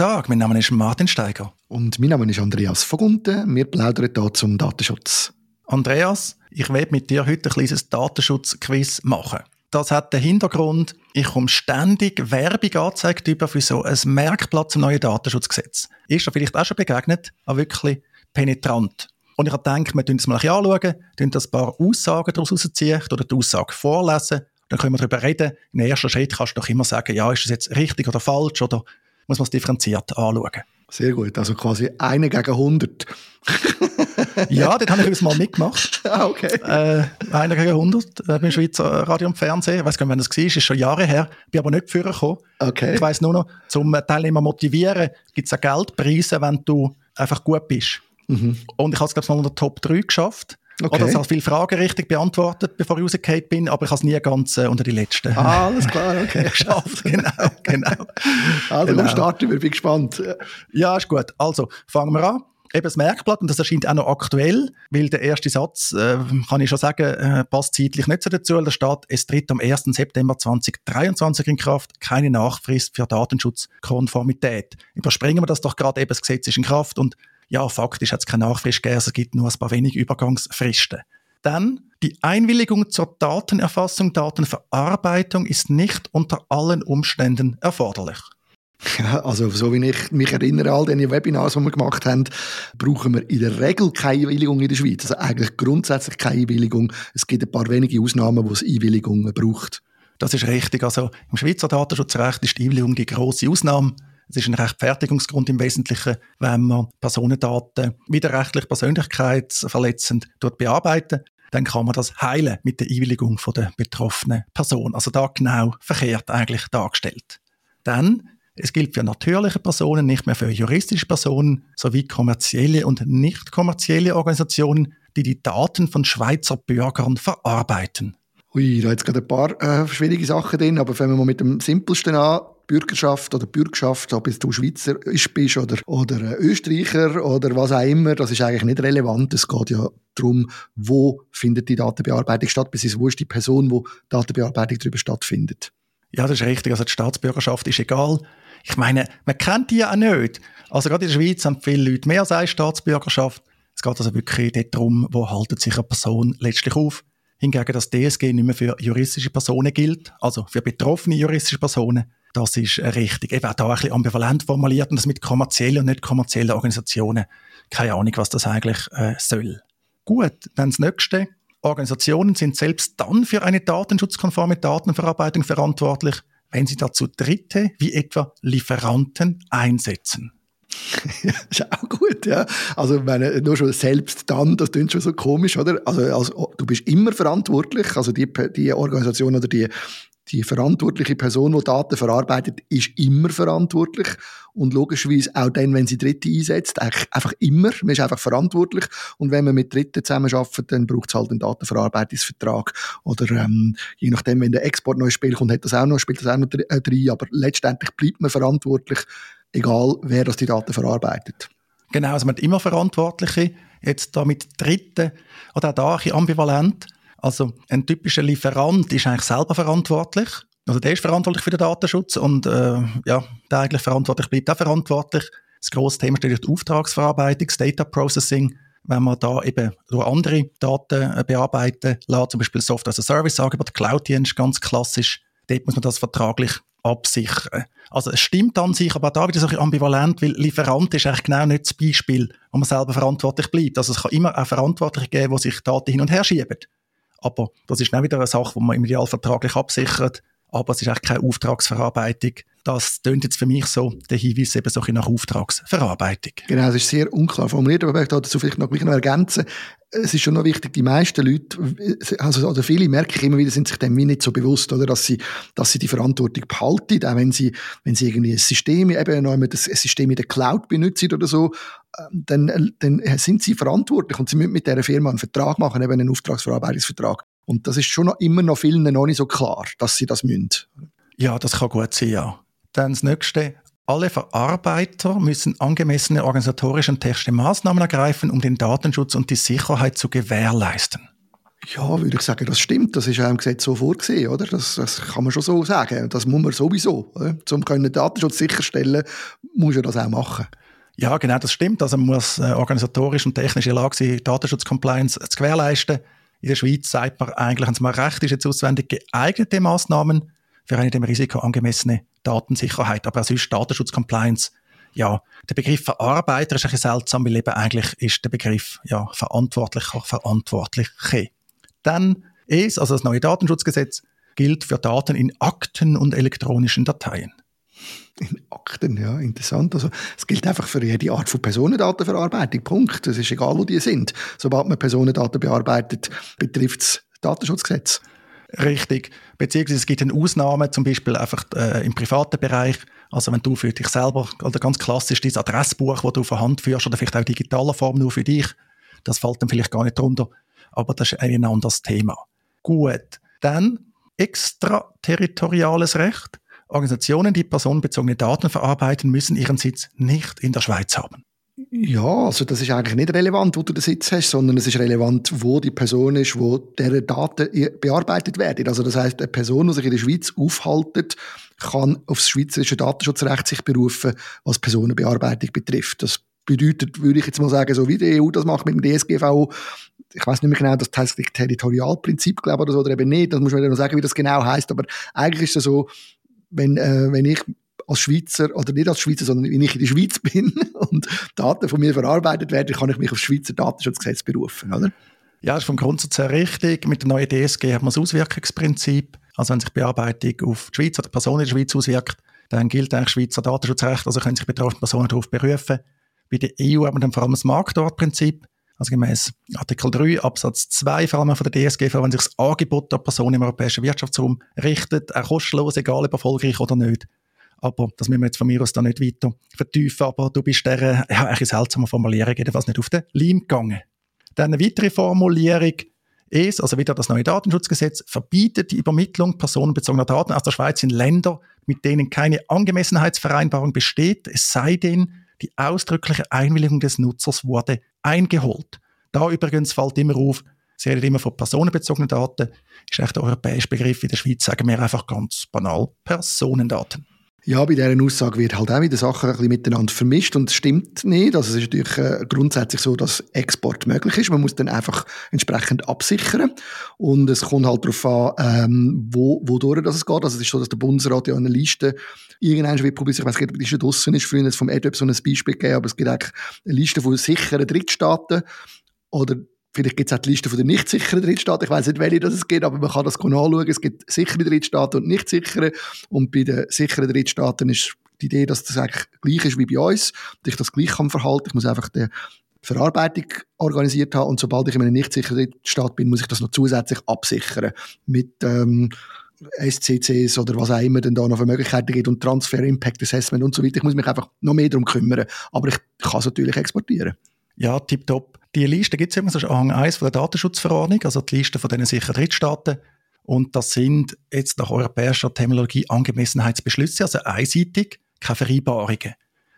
Tag, mein Name ist Martin Steiger. Und mein Name ist Andreas Vogunten. Wir plaudern hier zum Datenschutz. Andreas, ich werde mit dir heute ein kleines Datenschutzquiz machen. Das hat den Hintergrund, ich komme ständig Werbung angezeigt über für so ein Merkblatt zum neuen Datenschutzgesetz. Ist dir vielleicht auch schon begegnet, aber wirklich penetrant. Und ich habe gedacht, wir uns mal ein bisschen anschauen, ein paar Aussagen daraus herausziehen oder die Aussage vorlesen. Dann können wir darüber reden. Im ersten Schritt kannst du doch immer sagen, ja, ist das jetzt richtig oder falsch oder muss man es differenziert anschauen. Sehr gut, also quasi eine gegen 100. ja, das habe ich uns mal mitgemacht. Ah, okay. Äh, einer gegen 100 äh, beim Schweizer Radio und Fernsehen. Ich weiß gar nicht, wann das war, ist schon Jahre her. Bin aber nicht führen gekommen. Okay. Ich weiss nur noch, zum Teilnehmer motivieren, gibt es auch Geldpreise, wenn du einfach gut bist. Mhm. Und ich habe es, glaube ich, mal unter Top 3 geschafft. Okay. Oder ich habe viele Fragen richtig beantwortet, bevor ich rausgefallen bin, aber ich habe es nie ganz äh, unter die letzten. Ah, alles klar, okay. geschafft, genau, genau. Also, genau. starten wir, bin gespannt. Ja, ist gut. Also, fangen wir an. Eben das Merkblatt, und das erscheint auch noch aktuell, weil der erste Satz, äh, kann ich schon sagen, äh, passt zeitlich nicht so dazu. Da steht, es tritt am 1. September 2023 in Kraft, keine Nachfrist für Datenschutzkonformität. Überspringen wir das doch gerade, eben das Gesetz ist in Kraft und ja, faktisch hat es keine Nachfrist gegeben, es gibt nur ein paar wenige Übergangsfristen. Dann die Einwilligung zur Datenerfassung, Datenverarbeitung ist nicht unter allen Umständen erforderlich. Ja, also so wie ich mich erinnere, all diese Webinars, die wir gemacht haben, brauchen wir in der Regel keine Einwilligung in der Schweiz. Also eigentlich grundsätzlich keine Einwilligung. Es gibt ein paar wenige Ausnahmen, wo es Einwilligungen braucht. Das ist richtig. Also im Schweizer Datenschutzrecht ist die Einwilligung die grosse Ausnahme. Es ist ein Rechtfertigungsgrund im Wesentlichen, wenn man Personendaten widerrechtlich persönlichkeitsverletzend dort bearbeiten dann kann man das heilen mit der Einwilligung von der betroffenen Person. Also da genau verkehrt eigentlich dargestellt. Dann es gilt für natürliche Personen, nicht mehr für juristische Personen sowie kommerzielle und nicht kommerzielle Organisationen, die die Daten von Schweizer Bürgern verarbeiten. Ui, da hat es gerade ein paar äh, schwierige Sachen drin, aber fangen wir mal mit dem simpelsten an. Bürgerschaft oder Bürgerschaft, ob du Schweizer bist oder, oder äh, Österreicher oder was auch immer, das ist eigentlich nicht relevant. Es geht ja darum, wo findet die Datenbearbeitung statt, beziehungsweise wo ist die Person, wo die Datenbearbeitung darüber stattfindet. Ja, das ist richtig. Also die Staatsbürgerschaft ist egal. Ich meine, man kennt die ja auch nicht. Also gerade in der Schweiz haben viele Leute mehr als eine Staatsbürgerschaft. Es geht also wirklich darum, wo haltet sich eine Person letztlich auf. Hingegen das DSG nicht mehr für juristische Personen gilt, also für betroffene juristische Personen, das ist richtig. Eben auch da ein bisschen ambivalent formuliert und das mit kommerziellen und nicht kommerziellen Organisationen. Keine Ahnung, was das eigentlich äh, soll. Gut, dann das nächste. Organisationen sind selbst dann für eine datenschutzkonforme Datenverarbeitung verantwortlich, wenn sie dazu Dritte, wie etwa Lieferanten, einsetzen. ist auch gut, ja. Also, wenn nur schon selbst dann, das klingt schon so komisch, oder? Also, also, du bist immer verantwortlich, also die, die Organisation oder die, die verantwortliche Person, die Daten verarbeitet, ist immer verantwortlich. Und logischerweise auch dann, wenn sie Dritte einsetzt, einfach immer. Man ist einfach verantwortlich. Und wenn man mit Dritten zusammenarbeitet, dann braucht es halt einen Datenverarbeitungsvertrag. Oder ähm, je nachdem, wenn der Export neu spielt, kommt, hat das auch noch, spielt das auch noch äh, drin. Aber letztendlich bleibt man verantwortlich, egal wer das die Daten verarbeitet. Genau, also man hat immer Verantwortliche. Jetzt da mit Dritten oder auch da ein bisschen ambivalent also ein typischer Lieferant ist eigentlich selber verantwortlich. Also der ist verantwortlich für den Datenschutz und äh, ja, der eigentlich verantwortlich bleibt auch verantwortlich. Das grosse Thema steht die Auftragsverarbeitung, das Data Processing. Wenn man da eben durch andere Daten äh, bearbeiten lässt, zum Beispiel Software as a Service Angebot, Cloud-Dienst, ganz klassisch, dort muss man das vertraglich absichern. Also es stimmt an sich, aber da wieder so ein ambivalent, weil Lieferant ist eigentlich genau nicht das Beispiel, wo man selber verantwortlich bleibt. Also es kann immer auch Verantwortliche geben, die sich Daten hin und her schieben. Aber das ist auch wieder eine Sache, die man im Ideal vertraglich absichert. Aber es ist eigentlich keine Auftragsverarbeitung. Das tönt jetzt für mich so, der Hinweis eben so nach Auftragsverarbeitung. Genau, es ist sehr unklar formuliert, aber ich dazu vielleicht noch, noch ergänzen es ist schon noch wichtig, die meisten Leute, also oder viele merke ich immer wieder, sind sich dem wie nicht so bewusst, oder, dass sie, dass sie die Verantwortung behalten, auch wenn sie, wenn sie irgendwie ein System, eben noch ein System in der Cloud benutzen oder so, dann, dann sind sie verantwortlich und sie müssen mit dieser Firma einen Vertrag machen, eben einen Auftragsverarbeitungsvertrag. Und das ist schon noch, immer noch vielen noch nicht so klar, dass sie das müssen. Ja, das kann gut sein, ja. Dann das nächste, alle Verarbeiter müssen angemessene organisatorische und technische Maßnahmen ergreifen, um den Datenschutz und die Sicherheit zu gewährleisten. Ja, würde ich sagen, das stimmt. Das ist auch im Gesetz so vorgesehen, oder? Das, das kann man schon so sagen. Das muss man sowieso. Oder? Um Datenschutz sicherstellen, muss er das auch machen. Ja, genau, das stimmt. Also man muss äh, organisatorisch und technisch in der Lage sein, Datenschutzcompliance zu gewährleisten. In der Schweiz sagt man eigentlich, wenn es mal recht ist, jetzt auswendig geeignete Maßnahmen für eine dem Risiko angemessene Datensicherheit. Aber sonst Datenschutzcompliance, ja, der Begriff Verarbeiter ist ein bisschen seltsam, weil eben eigentlich ist der Begriff ja, Verantwortlicher, Verantwortliche. Dann ist, also das neue Datenschutzgesetz, gilt für Daten in Akten und elektronischen Dateien. In Akten, ja, interessant. Also, es gilt einfach für jede Art von Personendatenverarbeitung. Punkt. Es ist egal, wo die sind. Sobald man Personendaten bearbeitet, betrifft es Datenschutzgesetz. Richtig. Beziehungsweise es gibt eine Ausnahme, zum Beispiel einfach äh, im privaten Bereich. Also wenn du für dich selber, oder ganz klassisch, dein Adressbuch, das du von Hand führst, oder vielleicht auch in digitaler Form nur für dich, das fällt dann vielleicht gar nicht drunter aber das ist ein anderes Thema. Gut, dann extraterritoriales Recht. Organisationen, die personenbezogene Daten verarbeiten, müssen ihren Sitz nicht in der Schweiz haben. Ja, also das ist eigentlich nicht relevant, wo du den Sitz hast, sondern es ist relevant, wo die Person ist, wo deren Daten bearbeitet werden. Also das heißt, eine Person, die sich in der Schweiz aufhaltet, kann aufs schweizerische Datenschutzrecht sich berufen, was Personenbearbeitung betrifft. Das bedeutet, würde ich jetzt mal sagen, so wie die EU das macht mit dem DSGVO, ich weiß nicht mehr genau, das heißt Territorialprinzip, glaube ich, oder so, oder eben nicht, das muss man ja noch sagen, wie das genau heißt, aber eigentlich ist es so, wenn, äh, wenn ich als Schweizer, oder nicht als Schweizer, sondern wenn ich in der Schweiz bin und Daten von mir verarbeitet werden, kann ich mich auf Schweizer Datenschutzgesetz berufen, oder? Ja, das ist vom Grundsatz her richtig. Mit der neuen DSG hat man das Auswirkungsprinzip. Also wenn sich Bearbeitung auf die Schweiz oder Personen in der Schweiz auswirkt, dann gilt eigentlich Schweizer Datenschutzrecht, also können sich betroffene Personen darauf berufen. Bei der EU haben wir dann vor allem das Marktortprinzip. Also gemäß Artikel 3 Absatz 2 vor allem von der DSGV, wenn sich das Angebot der Person im europäischen Wirtschaftsraum richtet, auch kostenlos, egal ob erfolgreich oder nicht. Aber das müssen wir jetzt von mir aus da nicht weiter vertiefen. Aber du bist der, ja, eine seltsame Formulierung, jedenfalls nicht auf den Leim gegangen. Dann eine weitere Formulierung ist, also wieder das neue Datenschutzgesetz, verbietet die Übermittlung personenbezogener Daten aus der Schweiz in Länder, mit denen keine Angemessenheitsvereinbarung besteht, es sei denn, die ausdrückliche Einwilligung des Nutzers wurde eingeholt. Da übrigens fällt immer auf, Sie reden immer von personenbezogenen Daten, ist echt der europäische Begriff. In der Schweiz sagen wir einfach ganz banal Personendaten. Ja, bei dieser Aussage wird halt auch wieder Sachen ein bisschen miteinander vermischt und es stimmt nicht. Also es ist natürlich äh, grundsätzlich so, dass Export möglich ist. Man muss dann einfach entsprechend absichern und es kommt halt darauf an, ähm, wo, wodurch das es geht. Also es ist so, dass der Bundesrat ja eine Liste irgendwann wird publiziert, ich weiß nicht, ob die schon draussen ist, früher vom EDUP so ein Beispiel gegeben, aber es gibt eigentlich eine Liste von sicheren Drittstaaten oder Vielleicht gibt es auch die Liste der nicht sicheren Drittstaaten. Ich weiß nicht, welche das es gibt, aber man kann das anschauen. Es gibt sichere Drittstaaten und nicht sichere. Und bei den sicheren Drittstaaten ist die Idee, dass das eigentlich gleich ist wie bei uns, dass ich das gleich kann verhalten. Ich muss einfach die Verarbeitung organisiert haben und sobald ich in einem nicht sicheren Drittstaat bin, muss ich das noch zusätzlich absichern mit ähm, SCCs oder was auch immer denn da noch für Möglichkeiten gibt und Transfer Impact Assessment und so weiter. Ich muss mich einfach noch mehr darum kümmern. Aber ich kann es natürlich exportieren. Ja, tipptopp. Die Liste gibt es immer, das ist Anhang 1 von der Datenschutzverordnung, also die Liste von diesen sicheren Drittstaaten. Und das sind jetzt nach europäischer Terminologie Angemessenheitsbeschlüsse, also einseitig, keine Vereinbarungen.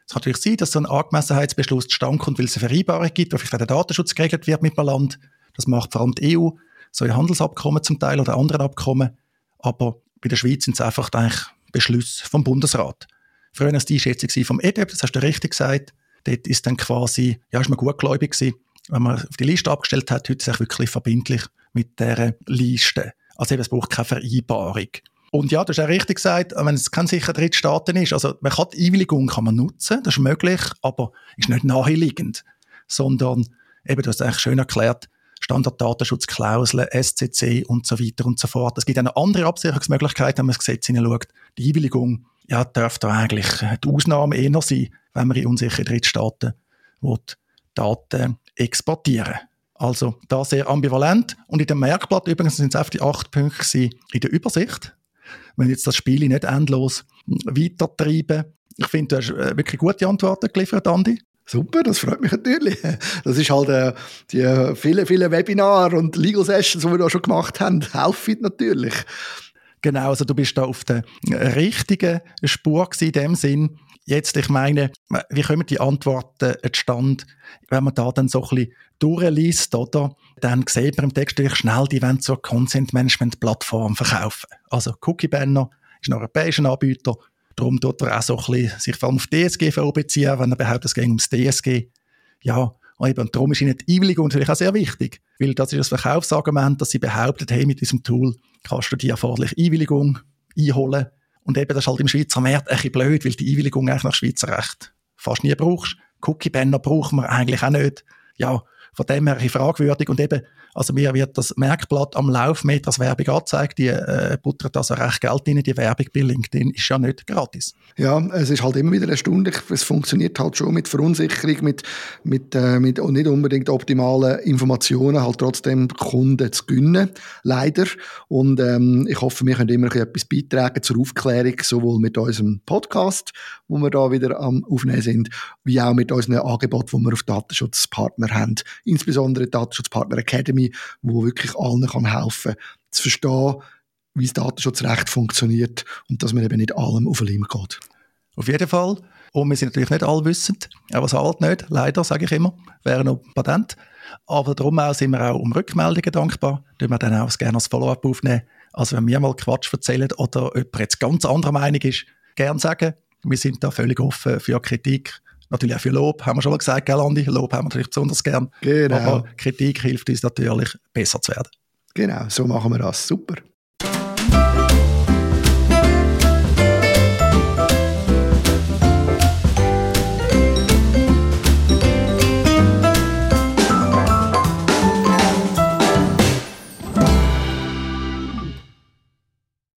Es kann natürlich sein, dass so ein Angemessenheitsbeschluss zustande kommt, weil es eine Vereinbarung gibt, wo vielleicht der Datenschutz geregelt wird mit einem Land. Das macht vor allem die EU, so in Handelsabkommen zum Teil oder anderen Abkommen. Aber bei der Schweiz sind es einfach eigentlich Beschlüsse vom Bundesrat. Früher war es die Einschätzung vom EDEP, das hast du richtig gesagt. Dort ist dann quasi, ja, ist man gutgläubig gewesen, wenn man auf die Liste abgestellt hat, heute es wirklich verbindlich mit dieser Liste. Also eben, es braucht keine Vereinbarung. Und ja, du hast auch richtig gesagt, wenn es kein sicherer Drittstaaten ist, also man kann die Einwilligung kann man nutzen, das ist möglich, aber ist nicht naheliegend, sondern eben, du hast es eigentlich schön erklärt, Standarddatenschutzklauseln, SCC und so weiter und so fort. Es gibt auch noch andere Absicherungsmöglichkeiten, wenn man das Gesetz hineinschaut. Die Einwilligung ja, dürfte eigentlich die Ausnahme eher sein, wenn man in unsichere Drittstaaten will, Daten exportieren. Also da sehr ambivalent. Und in dem Merkblatt übrigens sind es einfach die acht Punkte in der Übersicht. Wenn jetzt das Spiel nicht endlos weitertreiben. Ich finde, du hast äh, wirklich gute Antworten geliefert, Andi. Super, das freut mich natürlich. Das ist halt äh, die vielen, vielen Webinare und Legal Sessions, die wir da schon gemacht haben, helfen natürlich. Genau, also du bist da auf der richtigen Spur in dem Sinn. Jetzt, ich meine, wie kommen die Antworten zustande, wenn man da dann so ein bisschen durchliest, oder? dann sieht man im Text natürlich schnell, die wollen zur Consent-Management-Plattform verkaufen. Also Cookie Banner ist ein europäischer Anbieter, darum tut er auch so ein bisschen sich vor allem auf DSGVO beziehen, wenn er behauptet, es geht ums DSG. Ja, und eben, darum ist ihnen die Einwilligung natürlich auch sehr wichtig, weil das ist das Verkaufsargument, dass sie behauptet, hey, mit diesem Tool kannst du die erforderliche Einwilligung einholen. Und eben, das ist halt im Schweizer Markt ein bisschen blöd, weil die Einwilligung eigentlich nach Schweizer Recht fast nie brauchst. Cookie-Banner brauchen wir eigentlich auch nicht. Ja, von dem her fragwürdig. Und eben, also mir wird das Merkblatt am Laufmeter als Werbung angezeigt, die äh, buttert also recht Geld rein, die Werbung bei LinkedIn ist ja nicht gratis. Ja, es ist halt immer wieder erstaunlich, es funktioniert halt schon mit Verunsicherung, mit, mit, äh, mit nicht unbedingt optimalen Informationen, halt trotzdem Kunden zu gewinnen, leider. Und ähm, ich hoffe, wir können immer etwas beitragen zur Aufklärung, sowohl mit unserem Podcast, wo wir da wieder am Aufnehmen sind, wie auch mit unseren Angeboten, die wir auf Datenschutzpartner haben insbesondere Datenschutzpartner Academy, wo wirklich allen kann helfen zu verstehen, wie das Datenschutzrecht funktioniert und dass man eben nicht allem auf den Leim geht. Auf jeden Fall. Und wir sind natürlich nicht allwissend, aber es halt nicht, leider, sage ich immer, wäre noch Patent. Aber darum auch sind wir auch um Rückmeldungen dankbar, da wir dann auch gerne als Follow-up aufnehmen. Also wenn wir mal Quatsch erzählen oder jemand jetzt ganz anderer Meinung ist, gerne sagen. Wir sind da völlig offen für Kritik Natürlich auch für Lob, haben wir schon mal gesagt, gell, Andi? Lob haben wir natürlich besonders gern. Genau. Aber Kritik hilft uns natürlich, besser zu werden. Genau, so machen wir das. Super.